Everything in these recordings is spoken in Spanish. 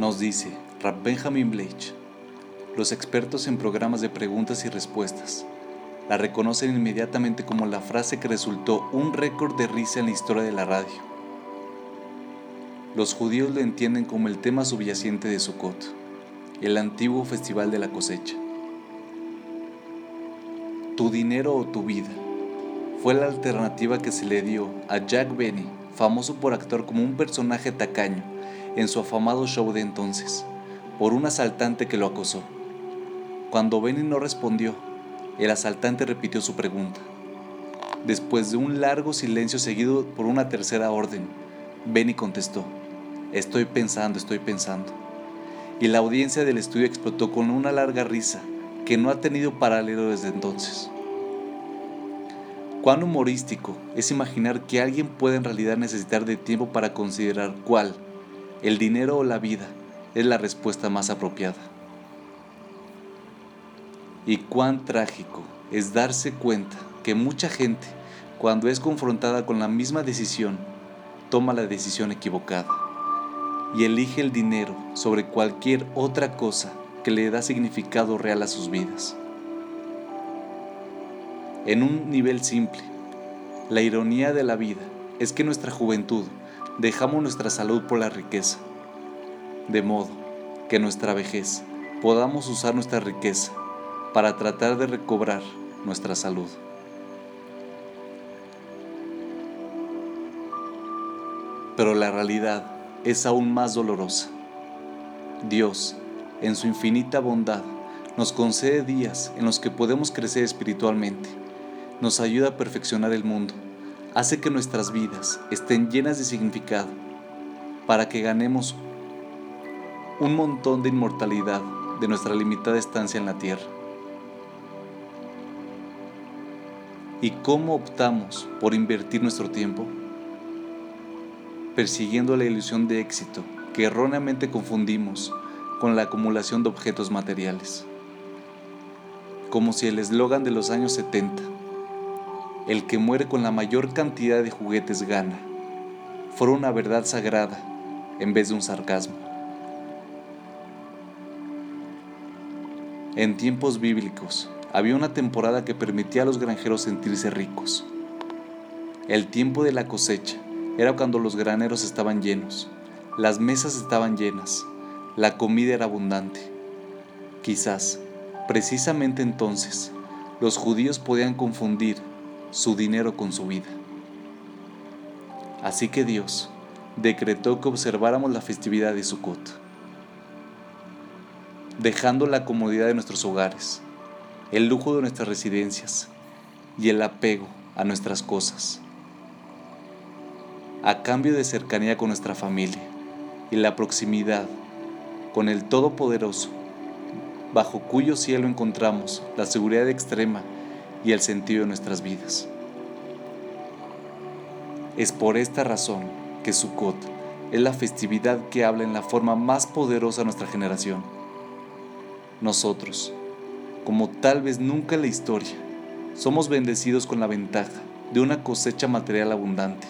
Nos dice Rab Benjamin Bleich, los expertos en programas de preguntas y respuestas la reconocen inmediatamente como la frase que resultó un récord de risa en la historia de la radio. Los judíos lo entienden como el tema subyacente de Sukkot, el antiguo festival de la cosecha. Tu dinero o tu vida fue la alternativa que se le dio a Jack Benny, famoso por actuar como un personaje tacaño en su afamado show de entonces, por un asaltante que lo acosó. Cuando Benny no respondió, el asaltante repitió su pregunta. Después de un largo silencio seguido por una tercera orden, Benny contestó, Estoy pensando, estoy pensando. Y la audiencia del estudio explotó con una larga risa que no ha tenido paralelo desde entonces. Cuán humorístico es imaginar que alguien puede en realidad necesitar de tiempo para considerar cuál, el dinero o la vida, es la respuesta más apropiada. Y cuán trágico es darse cuenta que mucha gente, cuando es confrontada con la misma decisión, toma la decisión equivocada y elige el dinero sobre cualquier otra cosa que le da significado real a sus vidas. En un nivel simple, la ironía de la vida es que nuestra juventud dejamos nuestra salud por la riqueza, de modo que nuestra vejez podamos usar nuestra riqueza para tratar de recobrar nuestra salud. Pero la realidad es aún más dolorosa. Dios, en su infinita bondad, nos concede días en los que podemos crecer espiritualmente, nos ayuda a perfeccionar el mundo, hace que nuestras vidas estén llenas de significado, para que ganemos un montón de inmortalidad de nuestra limitada estancia en la tierra. ¿Y cómo optamos por invertir nuestro tiempo? Persiguiendo la ilusión de éxito que erróneamente confundimos con la acumulación de objetos materiales. Como si el eslogan de los años 70, el que muere con la mayor cantidad de juguetes gana, fuera una verdad sagrada en vez de un sarcasmo. En tiempos bíblicos, había una temporada que permitía a los granjeros sentirse ricos. El tiempo de la cosecha era cuando los graneros estaban llenos, las mesas estaban llenas, la comida era abundante. Quizás, precisamente entonces, los judíos podían confundir su dinero con su vida. Así que Dios decretó que observáramos la festividad de Sukkot, dejando la comodidad de nuestros hogares, el lujo de nuestras residencias y el apego a nuestras cosas, a cambio de cercanía con nuestra familia y la proximidad con el Todopoderoso, bajo cuyo cielo encontramos la seguridad extrema y el sentido de nuestras vidas. Es por esta razón que Sukkot es la festividad que habla en la forma más poderosa a nuestra generación. Nosotros, como tal vez nunca en la historia, somos bendecidos con la ventaja de una cosecha material abundante.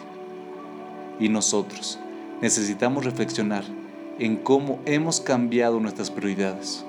Y nosotros necesitamos reflexionar en cómo hemos cambiado nuestras prioridades.